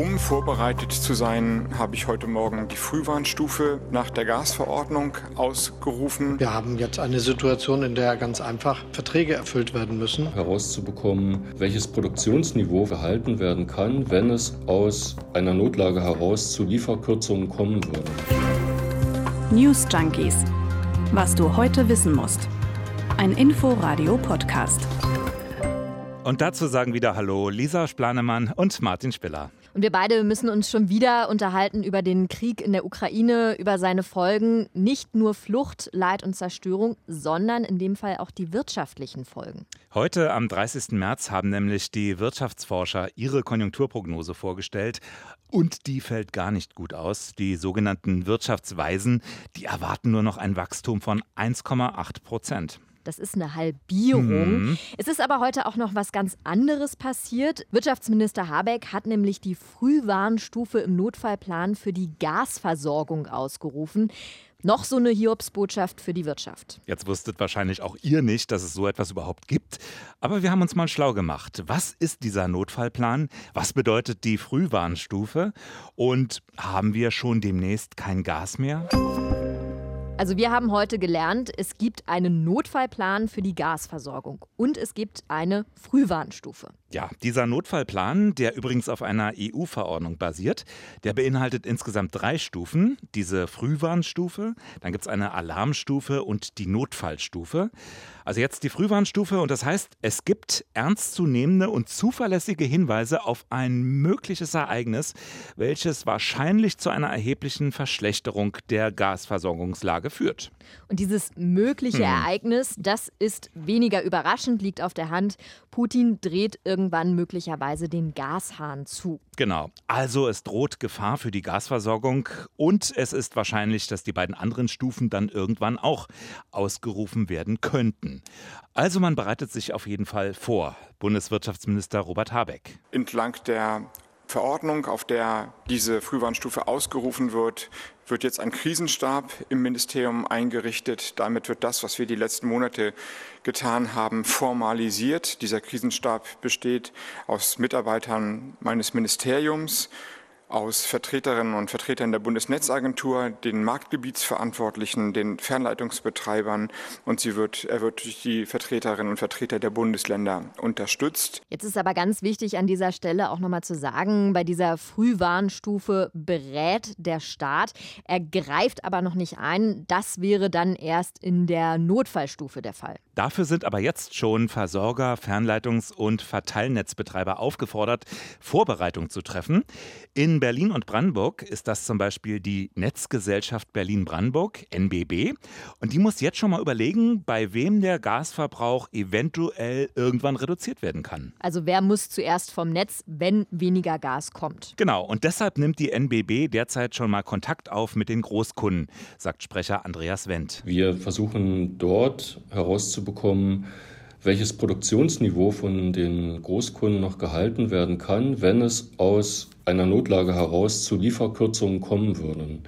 Um vorbereitet zu sein, habe ich heute Morgen die Frühwarnstufe nach der Gasverordnung ausgerufen. Wir haben jetzt eine Situation, in der ganz einfach Verträge erfüllt werden müssen. Herauszubekommen, welches Produktionsniveau gehalten werden kann, wenn es aus einer Notlage heraus zu Lieferkürzungen kommen würde. News Junkies. Was du heute wissen musst. Ein Info-Radio-Podcast. Und dazu sagen wieder Hallo Lisa Splanemann und Martin Spiller. Und wir beide müssen uns schon wieder unterhalten über den Krieg in der Ukraine, über seine Folgen. Nicht nur Flucht, Leid und Zerstörung, sondern in dem Fall auch die wirtschaftlichen Folgen. Heute am 30. März haben nämlich die Wirtschaftsforscher ihre Konjunkturprognose vorgestellt. Und die fällt gar nicht gut aus. Die sogenannten Wirtschaftsweisen, die erwarten nur noch ein Wachstum von 1,8 Prozent. Das ist eine Halbierung. Mhm. Es ist aber heute auch noch was ganz anderes passiert. Wirtschaftsminister Habeck hat nämlich die Frühwarnstufe im Notfallplan für die Gasversorgung ausgerufen. Noch so eine Hiobsbotschaft für die Wirtschaft. Jetzt wusstet wahrscheinlich auch ihr nicht, dass es so etwas überhaupt gibt. Aber wir haben uns mal schlau gemacht. Was ist dieser Notfallplan? Was bedeutet die Frühwarnstufe? Und haben wir schon demnächst kein Gas mehr? Also wir haben heute gelernt, es gibt einen Notfallplan für die Gasversorgung und es gibt eine Frühwarnstufe. Ja, dieser Notfallplan, der übrigens auf einer EU-Verordnung basiert, der beinhaltet insgesamt drei Stufen. Diese Frühwarnstufe, dann gibt es eine Alarmstufe und die Notfallstufe. Also jetzt die Frühwarnstufe und das heißt, es gibt ernstzunehmende und zuverlässige Hinweise auf ein mögliches Ereignis, welches wahrscheinlich zu einer erheblichen Verschlechterung der Gasversorgungslage führt. Und dieses mögliche Hm. Ereignis, das ist weniger überraschend, liegt auf der Hand. Putin dreht irgendwann möglicherweise den Gashahn zu. Genau. Also es droht Gefahr für die Gasversorgung und es ist wahrscheinlich, dass die beiden anderen Stufen dann irgendwann auch ausgerufen werden könnten. Also man bereitet sich auf jeden Fall vor. Bundeswirtschaftsminister Robert Habeck. Entlang der Verordnung, auf der diese Frühwarnstufe ausgerufen wird, wird jetzt ein Krisenstab im Ministerium eingerichtet. Damit wird das, was wir die letzten Monate getan haben, formalisiert. Dieser Krisenstab besteht aus Mitarbeitern meines Ministeriums, aus Vertreterinnen und Vertretern der Bundesnetzagentur, den Marktgebietsverantwortlichen, den Fernleitungsbetreibern und sie wird, er wird durch die Vertreterinnen und Vertreter der Bundesländer unterstützt. Jetzt ist aber ganz wichtig an dieser Stelle auch nochmal zu sagen, bei dieser Frühwarnstufe berät der Staat. Er greift aber noch nicht ein. Das wäre dann erst in der Notfallstufe der Fall. Dafür sind aber jetzt schon Versorger, Fernleitungs- und Verteilnetzbetreiber aufgefordert, Vorbereitung zu treffen. In Berlin und Brandenburg ist das zum Beispiel die Netzgesellschaft Berlin-Brandenburg, NBB. Und die muss jetzt schon mal überlegen, bei wem der Gasverbrauch eventuell irgendwann reduziert werden kann. Also wer muss zuerst vom Netz, wenn weniger Gas kommt? Genau, und deshalb nimmt die NBB derzeit schon mal Kontakt auf mit den Großkunden, sagt Sprecher Andreas Wendt. Wir versuchen dort herauszubekommen, welches Produktionsniveau von den Großkunden noch gehalten werden kann, wenn es aus einer Notlage heraus zu Lieferkürzungen kommen würden.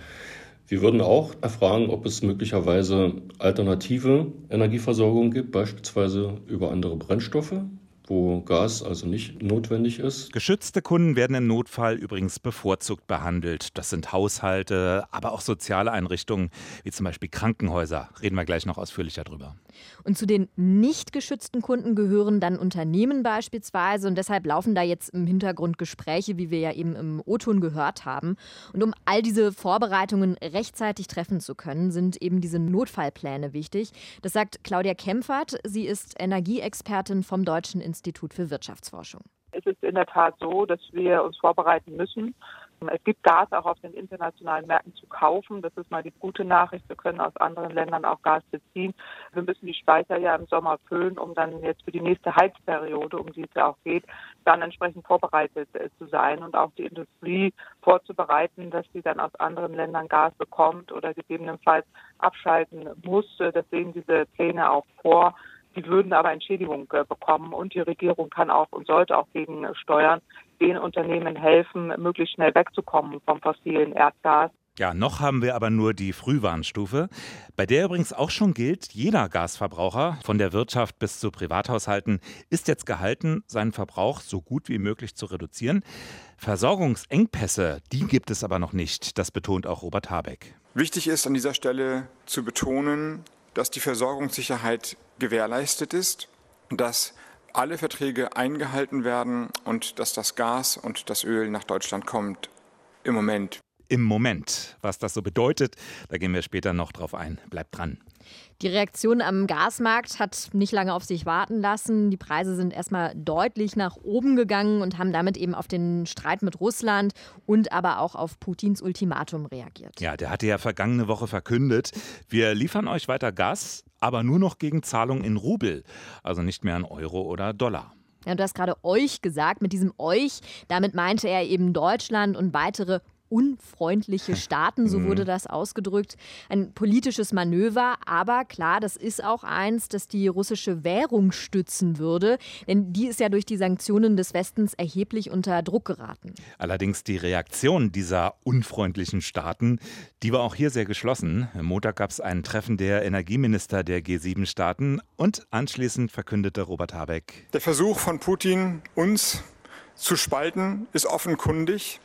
Wir würden auch erfragen, ob es möglicherweise alternative Energieversorgung gibt, beispielsweise über andere Brennstoffe, wo Gas also nicht notwendig ist. Geschützte Kunden werden im Notfall übrigens bevorzugt behandelt. Das sind Haushalte, aber auch soziale Einrichtungen, wie zum Beispiel Krankenhäuser. Reden wir gleich noch ausführlicher drüber. Und zu den nicht geschützten Kunden gehören dann Unternehmen beispielsweise. Und deshalb laufen da jetzt im Hintergrund Gespräche, wie wir ja eben im O-Ton gehört haben. Und um all diese Vorbereitungen rechtzeitig treffen zu können, sind eben diese Notfallpläne wichtig. Das sagt Claudia Kempfert. Sie ist Energieexpertin vom Deutschen Institut für Wirtschaftsforschung. Es ist in der Tat so, dass wir uns vorbereiten müssen. Es gibt Gas auch auf den internationalen Märkten zu kaufen. Das ist mal die gute Nachricht. Wir können aus anderen Ländern auch Gas beziehen. Wir müssen die Speicher ja im Sommer füllen, um dann jetzt für die nächste Heizperiode, um die es ja auch geht, dann entsprechend vorbereitet äh, zu sein und auch die Industrie vorzubereiten, dass sie dann aus anderen Ländern Gas bekommt oder gegebenenfalls abschalten muss. Das sehen diese Pläne auch vor. Die würden aber Entschädigung äh, bekommen und die Regierung kann auch und sollte auch gegen steuern, den Unternehmen helfen, möglichst schnell wegzukommen vom fossilen Erdgas. Ja, noch haben wir aber nur die Frühwarnstufe, bei der übrigens auch schon gilt, jeder Gasverbraucher, von der Wirtschaft bis zu Privathaushalten, ist jetzt gehalten, seinen Verbrauch so gut wie möglich zu reduzieren. Versorgungsengpässe, die gibt es aber noch nicht, das betont auch Robert Habeck. Wichtig ist an dieser Stelle zu betonen, dass die Versorgungssicherheit gewährleistet ist, dass alle Verträge eingehalten werden und dass das Gas und das Öl nach Deutschland kommt. Im Moment im Moment. Was das so bedeutet, da gehen wir später noch drauf ein. Bleibt dran. Die Reaktion am Gasmarkt hat nicht lange auf sich warten lassen. Die Preise sind erstmal deutlich nach oben gegangen und haben damit eben auf den Streit mit Russland und aber auch auf Putins Ultimatum reagiert. Ja, der hatte ja vergangene Woche verkündet, wir liefern euch weiter Gas, aber nur noch gegen Zahlung in Rubel, also nicht mehr in Euro oder Dollar. Ja, du hast gerade euch gesagt. Mit diesem euch, damit meinte er eben Deutschland und weitere unfreundliche Staaten, so wurde mhm. das ausgedrückt. Ein politisches Manöver, aber klar, das ist auch eins, das die russische Währung stützen würde, denn die ist ja durch die Sanktionen des Westens erheblich unter Druck geraten. Allerdings die Reaktion dieser unfreundlichen Staaten, die war auch hier sehr geschlossen. Am Montag gab es ein Treffen der Energieminister der G7-Staaten und anschließend verkündete Robert Habeck. Der Versuch von Putin, uns zu spalten, ist offenkundig.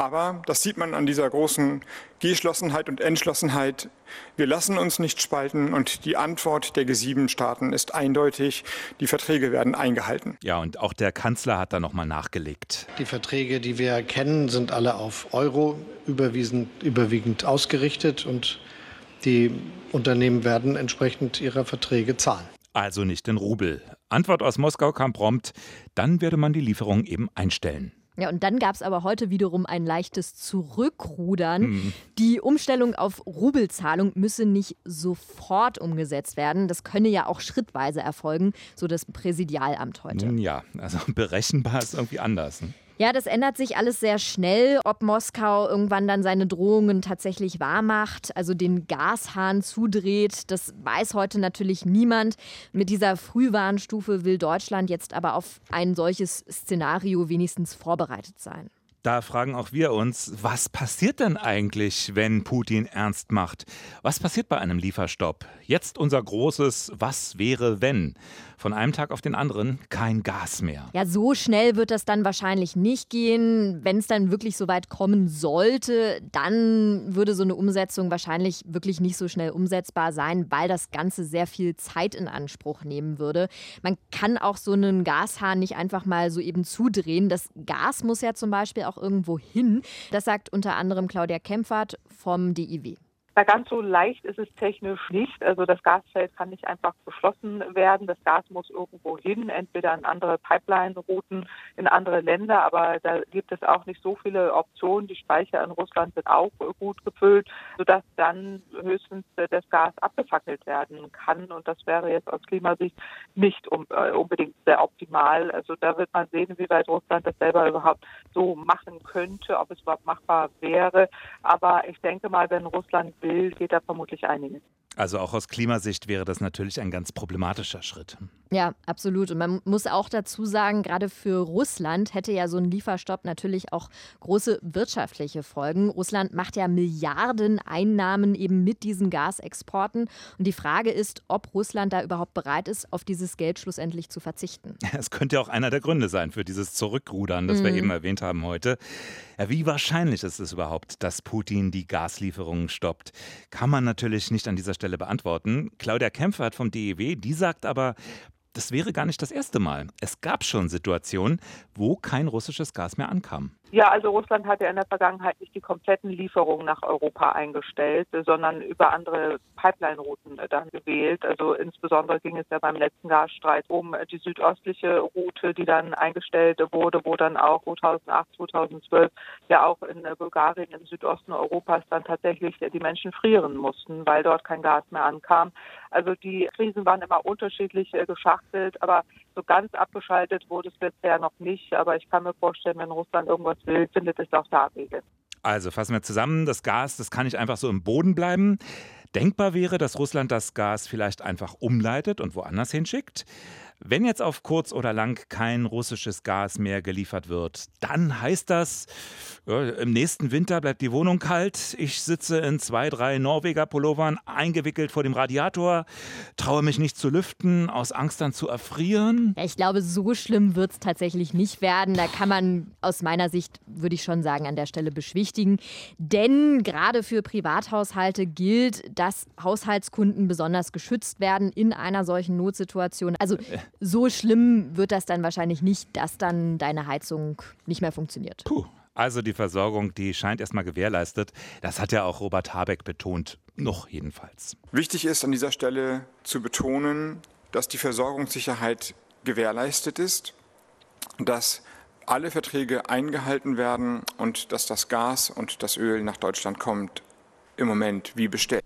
Aber das sieht man an dieser großen Geschlossenheit und Entschlossenheit. Wir lassen uns nicht spalten und die Antwort der G7-Staaten ist eindeutig. Die Verträge werden eingehalten. Ja, und auch der Kanzler hat da nochmal nachgelegt. Die Verträge, die wir kennen, sind alle auf Euro überwiegend ausgerichtet und die Unternehmen werden entsprechend ihrer Verträge zahlen. Also nicht in Rubel. Antwort aus Moskau kam prompt, dann werde man die Lieferung eben einstellen. Ja, und dann gab es aber heute wiederum ein leichtes Zurückrudern. Mhm. Die Umstellung auf Rubelzahlung müsse nicht sofort umgesetzt werden. Das könne ja auch schrittweise erfolgen, so das Präsidialamt heute. Ja, also berechenbar ist irgendwie anders. Ne? Ja, das ändert sich alles sehr schnell, ob Moskau irgendwann dann seine Drohungen tatsächlich wahrmacht, also den Gashahn zudreht. Das weiß heute natürlich niemand. Mit dieser Frühwarnstufe will Deutschland jetzt aber auf ein solches Szenario wenigstens vorbereitet sein. Da fragen auch wir uns, was passiert denn eigentlich, wenn Putin ernst macht? Was passiert bei einem Lieferstopp? Jetzt unser großes Was wäre wenn? Von einem Tag auf den anderen kein Gas mehr. Ja, so schnell wird das dann wahrscheinlich nicht gehen. Wenn es dann wirklich so weit kommen sollte, dann würde so eine Umsetzung wahrscheinlich wirklich nicht so schnell umsetzbar sein, weil das Ganze sehr viel Zeit in Anspruch nehmen würde. Man kann auch so einen Gashahn nicht einfach mal so eben zudrehen. Das Gas muss ja zum Beispiel auch irgendwo hin. Das sagt unter anderem Claudia Kempfert vom DIW. Na, ganz so leicht ist es technisch nicht. Also das Gasfeld kann nicht einfach beschlossen werden. Das Gas muss irgendwo hin, entweder an andere Pipeline-Routen in andere Länder, aber da gibt es auch nicht so viele Optionen. Die Speicher in Russland sind auch gut gefüllt, sodass dann höchstens das Gas abgefackelt werden kann. Und das wäre jetzt aus Klimasicht nicht äh, unbedingt sehr optimal. Also da wird man sehen, wie weit Russland das selber überhaupt so machen könnte, ob es überhaupt machbar wäre. Aber ich denke mal, wenn Russland will, geht da vermutlich einiges. Also auch aus Klimasicht wäre das natürlich ein ganz problematischer Schritt. Ja, absolut. Und man muss auch dazu sagen, gerade für Russland hätte ja so ein Lieferstopp natürlich auch große wirtschaftliche Folgen. Russland macht ja Milliarden Einnahmen eben mit diesen Gasexporten. Und die Frage ist, ob Russland da überhaupt bereit ist, auf dieses Geld schlussendlich zu verzichten. Es könnte auch einer der Gründe sein für dieses Zurückrudern, das mhm. wir eben erwähnt haben heute. Ja, wie wahrscheinlich ist es überhaupt, dass Putin die Gaslieferungen stoppt? Kann man natürlich nicht an dieser Stelle beantworten. Claudia Kempfert vom DEW, die sagt aber, das wäre gar nicht das erste Mal. Es gab schon Situationen, wo kein russisches Gas mehr ankam. Ja, also Russland hat ja in der Vergangenheit nicht die kompletten Lieferungen nach Europa eingestellt, sondern über andere Pipeline-Routen dann gewählt. Also insbesondere ging es ja beim letzten Gasstreit um die südöstliche Route, die dann eingestellt wurde, wo dann auch 2008, 2012 ja auch in Bulgarien im Südosten Europas dann tatsächlich die Menschen frieren mussten, weil dort kein Gas mehr ankam. Also die Krisen waren immer unterschiedlich geschachtelt, aber so ganz abgeschaltet wurde es bisher noch nicht. Aber ich kann mir vorstellen, wenn Russland irgendwas will, findet es auch da Wege. Also fassen wir zusammen, das Gas, das kann nicht einfach so im Boden bleiben. Denkbar wäre, dass Russland das Gas vielleicht einfach umleitet und woanders hinschickt. Wenn jetzt auf kurz oder lang kein russisches Gas mehr geliefert wird, dann heißt das, äh, im nächsten Winter bleibt die Wohnung kalt. Ich sitze in zwei, drei Norweger Pullovern eingewickelt vor dem Radiator, traue mich nicht zu lüften, aus Angst dann zu erfrieren. Ja, ich glaube, so schlimm wird es tatsächlich nicht werden. Da kann man aus meiner Sicht, würde ich schon sagen, an der Stelle beschwichtigen. Denn gerade für Privathaushalte gilt, dass Haushaltskunden besonders geschützt werden in einer solchen Notsituation. Also so schlimm wird das dann wahrscheinlich nicht, dass dann deine Heizung nicht mehr funktioniert. Puh. Also die Versorgung, die scheint erstmal gewährleistet. Das hat ja auch Robert Habeck betont. Noch jedenfalls. Wichtig ist an dieser Stelle zu betonen, dass die Versorgungssicherheit gewährleistet ist, dass alle Verträge eingehalten werden und dass das Gas und das Öl nach Deutschland kommt im Moment wie bestellt.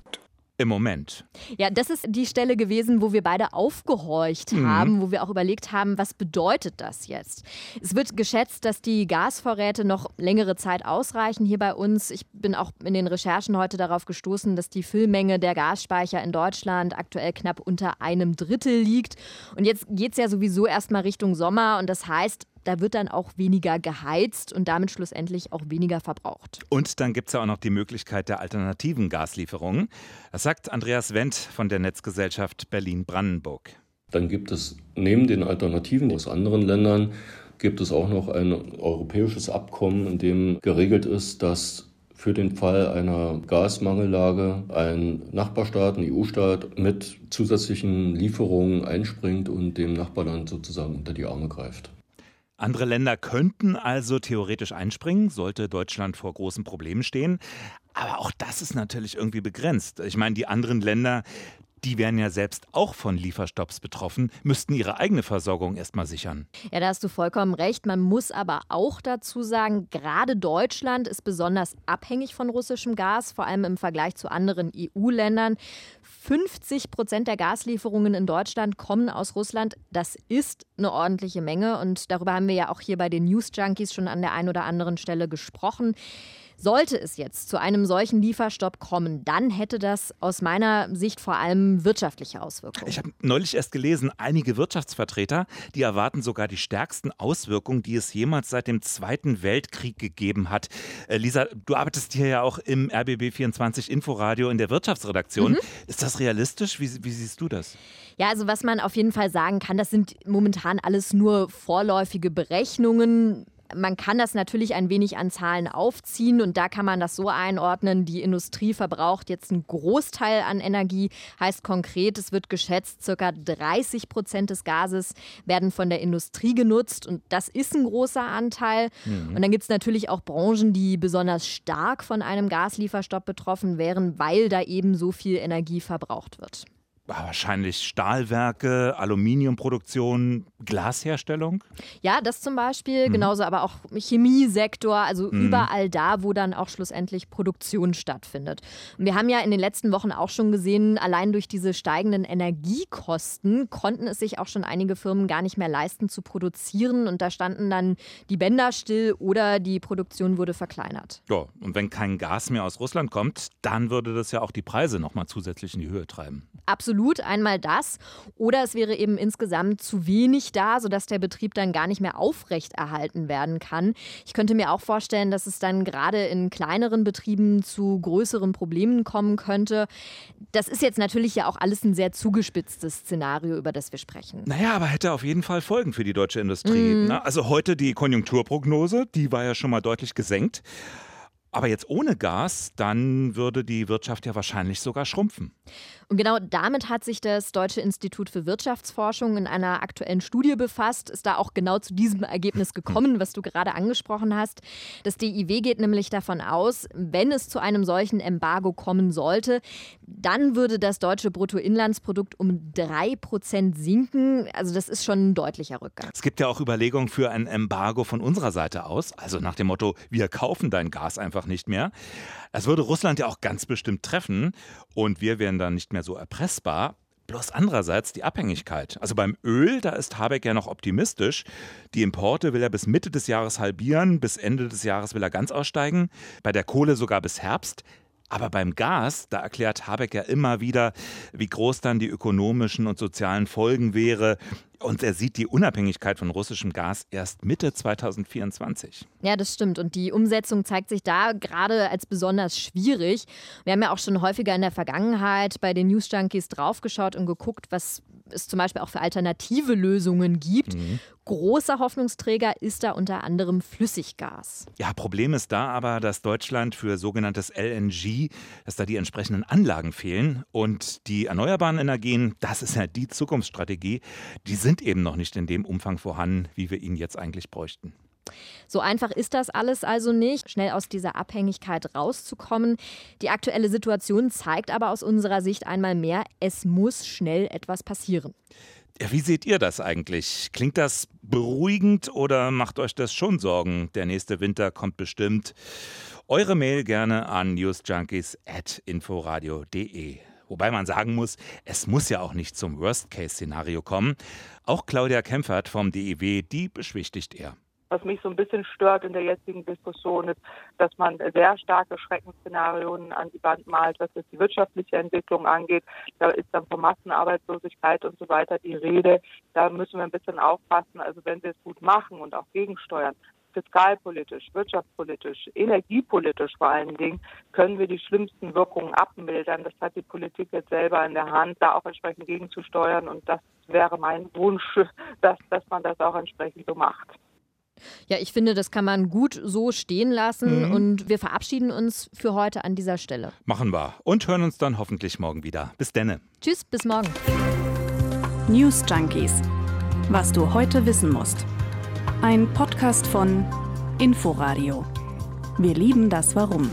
Im Moment. Ja, das ist die Stelle gewesen, wo wir beide aufgehorcht mhm. haben, wo wir auch überlegt haben, was bedeutet das jetzt? Es wird geschätzt, dass die Gasvorräte noch längere Zeit ausreichen hier bei uns. Ich bin auch in den Recherchen heute darauf gestoßen, dass die Füllmenge der Gasspeicher in Deutschland aktuell knapp unter einem Drittel liegt. Und jetzt geht es ja sowieso erstmal Richtung Sommer und das heißt, da wird dann auch weniger geheizt und damit schlussendlich auch weniger verbraucht. Und dann gibt es ja auch noch die Möglichkeit der alternativen Gaslieferungen. Das sagt Andreas Wendt von der Netzgesellschaft Berlin-Brandenburg. Dann gibt es neben den Alternativen aus anderen Ländern gibt es auch noch ein europäisches Abkommen, in dem geregelt ist, dass für den Fall einer Gasmangellage ein Nachbarstaat, ein EU-Staat mit zusätzlichen Lieferungen einspringt und dem Nachbarland sozusagen unter die Arme greift. Andere Länder könnten also theoretisch einspringen, sollte Deutschland vor großen Problemen stehen. Aber auch das ist natürlich irgendwie begrenzt. Ich meine, die anderen Länder, die wären ja selbst auch von Lieferstopps betroffen, müssten ihre eigene Versorgung erstmal sichern. Ja, da hast du vollkommen recht. Man muss aber auch dazu sagen, gerade Deutschland ist besonders abhängig von russischem Gas, vor allem im Vergleich zu anderen EU-Ländern. 50 Prozent der Gaslieferungen in Deutschland kommen aus Russland. Das ist eine ordentliche Menge und darüber haben wir ja auch hier bei den News Junkies schon an der einen oder anderen Stelle gesprochen. Sollte es jetzt zu einem solchen Lieferstopp kommen, dann hätte das aus meiner Sicht vor allem wirtschaftliche Auswirkungen. Ich habe neulich erst gelesen, einige Wirtschaftsvertreter, die erwarten sogar die stärksten Auswirkungen, die es jemals seit dem Zweiten Weltkrieg gegeben hat. Äh, Lisa, du arbeitest hier ja auch im RBB24 Inforadio in der Wirtschaftsredaktion. Mhm. Ist das realistisch? Wie, wie siehst du das? Ja, also was man auf jeden Fall sagen kann, das sind momentan alles nur vorläufige Berechnungen man kann das natürlich ein wenig an Zahlen aufziehen und da kann man das so einordnen, die Industrie verbraucht jetzt einen Großteil an Energie, heißt konkret, es wird geschätzt, circa 30 Prozent des Gases werden von der Industrie genutzt und das ist ein großer Anteil. Mhm. Und dann gibt es natürlich auch Branchen, die besonders stark von einem Gaslieferstopp betroffen wären, weil da eben so viel Energie verbraucht wird. Wahrscheinlich Stahlwerke, Aluminiumproduktion, Glasherstellung? Ja, das zum Beispiel, mhm. genauso aber auch Chemiesektor, also mhm. überall da, wo dann auch schlussendlich Produktion stattfindet. Und wir haben ja in den letzten Wochen auch schon gesehen, allein durch diese steigenden Energiekosten konnten es sich auch schon einige Firmen gar nicht mehr leisten zu produzieren und da standen dann die Bänder still oder die Produktion wurde verkleinert. Ja, und wenn kein Gas mehr aus Russland kommt, dann würde das ja auch die Preise nochmal zusätzlich in die Höhe treiben. Absolut absolut einmal das. Oder es wäre eben insgesamt zu wenig da, sodass der Betrieb dann gar nicht mehr aufrechterhalten werden kann. Ich könnte mir auch vorstellen, dass es dann gerade in kleineren Betrieben zu größeren Problemen kommen könnte. Das ist jetzt natürlich ja auch alles ein sehr zugespitztes Szenario, über das wir sprechen. Naja, aber hätte auf jeden Fall Folgen für die deutsche Industrie. Mm. Also heute die Konjunkturprognose, die war ja schon mal deutlich gesenkt. Aber jetzt ohne Gas, dann würde die Wirtschaft ja wahrscheinlich sogar schrumpfen. Und genau damit hat sich das Deutsche Institut für Wirtschaftsforschung in einer aktuellen Studie befasst, ist da auch genau zu diesem Ergebnis gekommen, was du gerade angesprochen hast. Das DIW geht nämlich davon aus, wenn es zu einem solchen Embargo kommen sollte, dann würde das deutsche Bruttoinlandsprodukt um drei Prozent sinken. Also das ist schon ein deutlicher Rückgang. Es gibt ja auch Überlegungen für ein Embargo von unserer Seite aus, also nach dem Motto, wir kaufen dein Gas einfach nicht mehr. Das würde Russland ja auch ganz bestimmt treffen und wir wären dann nicht mehr so erpressbar. Bloß andererseits die Abhängigkeit. Also beim Öl, da ist Habeck ja noch optimistisch. Die Importe will er bis Mitte des Jahres halbieren, bis Ende des Jahres will er ganz aussteigen. Bei der Kohle sogar bis Herbst. Aber beim Gas, da erklärt Habeck ja immer wieder, wie groß dann die ökonomischen und sozialen Folgen wäre. Und er sieht die Unabhängigkeit von russischem Gas erst Mitte 2024. Ja, das stimmt. Und die Umsetzung zeigt sich da gerade als besonders schwierig. Wir haben ja auch schon häufiger in der Vergangenheit bei den News Junkies draufgeschaut und geguckt, was es zum Beispiel auch für alternative Lösungen gibt. Mhm. Großer Hoffnungsträger ist da unter anderem Flüssiggas. Ja, Problem ist da aber, dass Deutschland für sogenanntes LNG, dass da die entsprechenden Anlagen fehlen. Und die erneuerbaren Energien, das ist ja die Zukunftsstrategie, die sind eben noch nicht in dem Umfang vorhanden, wie wir ihn jetzt eigentlich bräuchten. So einfach ist das alles also nicht, schnell aus dieser Abhängigkeit rauszukommen. Die aktuelle Situation zeigt aber aus unserer Sicht einmal mehr, es muss schnell etwas passieren. Ja, wie seht ihr das eigentlich? Klingt das beruhigend oder macht euch das schon Sorgen? Der nächste Winter kommt bestimmt. Eure Mail gerne an newsjunkies.inforadio.de. Wobei man sagen muss, es muss ja auch nicht zum Worst-Case-Szenario kommen. Auch Claudia Kempfert vom DEW, die beschwichtigt er. Was mich so ein bisschen stört in der jetzigen Diskussion ist, dass man sehr starke Schreckensszenarien an die Wand malt, was jetzt die wirtschaftliche Entwicklung angeht. Da ist dann von Massenarbeitslosigkeit und so weiter die Rede. Da müssen wir ein bisschen aufpassen. Also wenn wir es gut machen und auch gegensteuern, fiskalpolitisch, wirtschaftspolitisch, energiepolitisch vor allen Dingen, können wir die schlimmsten Wirkungen abmildern. Das hat die Politik jetzt selber in der Hand, da auch entsprechend gegenzusteuern. Und das wäre mein Wunsch, dass, dass man das auch entsprechend so macht. Ja, ich finde, das kann man gut so stehen lassen mhm. und wir verabschieden uns für heute an dieser Stelle. Machen wir und hören uns dann hoffentlich morgen wieder. Bis denne. Tschüss, bis morgen. News Junkies. Was du heute wissen musst. Ein Podcast von Inforadio. Wir lieben das Warum.